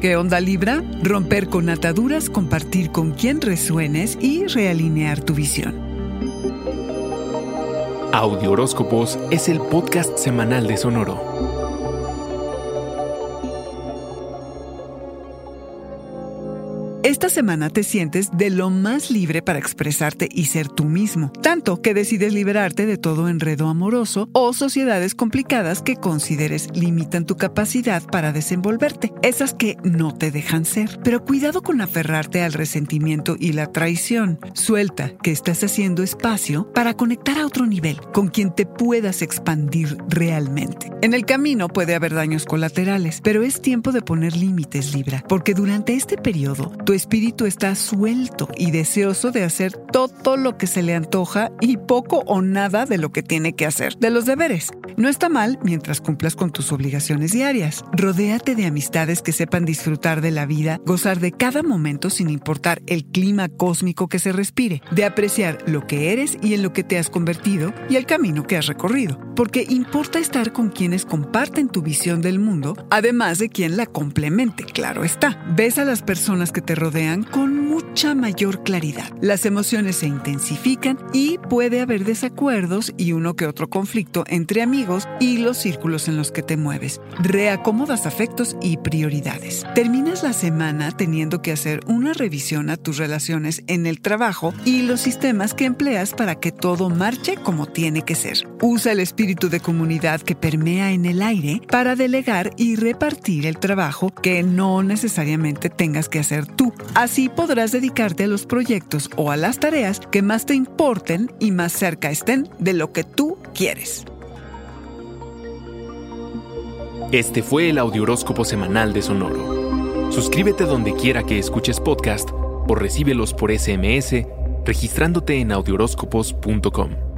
¿Qué onda Libra? Romper con ataduras, compartir con quien resuenes y realinear tu visión. Audio Horóscopos es el podcast semanal de Sonoro. Esta semana te sientes de lo más libre para expresarte y ser tú mismo, tanto que decides liberarte de todo enredo amoroso o sociedades complicadas que consideres limitan tu capacidad para desenvolverte, esas que no te dejan ser. Pero cuidado con aferrarte al resentimiento y la traición. Suelta que estás haciendo espacio para conectar a otro nivel, con quien te puedas expandir realmente. En el camino puede haber daños colaterales, pero es tiempo de poner límites, Libra, porque durante este periodo tu espíritu está suelto y deseoso de hacer todo lo que se le antoja y poco o nada de lo que tiene que hacer, de los deberes. No está mal mientras cumplas con tus obligaciones diarias. Rodéate de amistades que sepan disfrutar de la vida, gozar de cada momento sin importar el clima cósmico que se respire, de apreciar lo que eres y en lo que te has convertido y el camino que has recorrido. Porque importa estar con quienes comparten tu visión del mundo, además de quien la complemente, claro está. Ves a las personas que te rodean con mucha mayor claridad. Las emociones se intensifican y puede haber desacuerdos y uno que otro conflicto entre amigos y los círculos en los que te mueves. Reacomodas afectos y prioridades. Terminas la semana teniendo que hacer una revisión a tus relaciones en el trabajo y los sistemas que empleas para que todo marche como tiene que ser. Usa el espíritu de comunidad que permea en el aire para delegar y repartir el trabajo que no necesariamente tengas que hacer tú Así podrás dedicarte a los proyectos o a las tareas que más te importen y más cerca estén de lo que tú quieres. Este fue el Audioróscopo Semanal de Sonoro. Suscríbete donde quiera que escuches podcast o recíbelos por SMS registrándote en audioróscopos.com.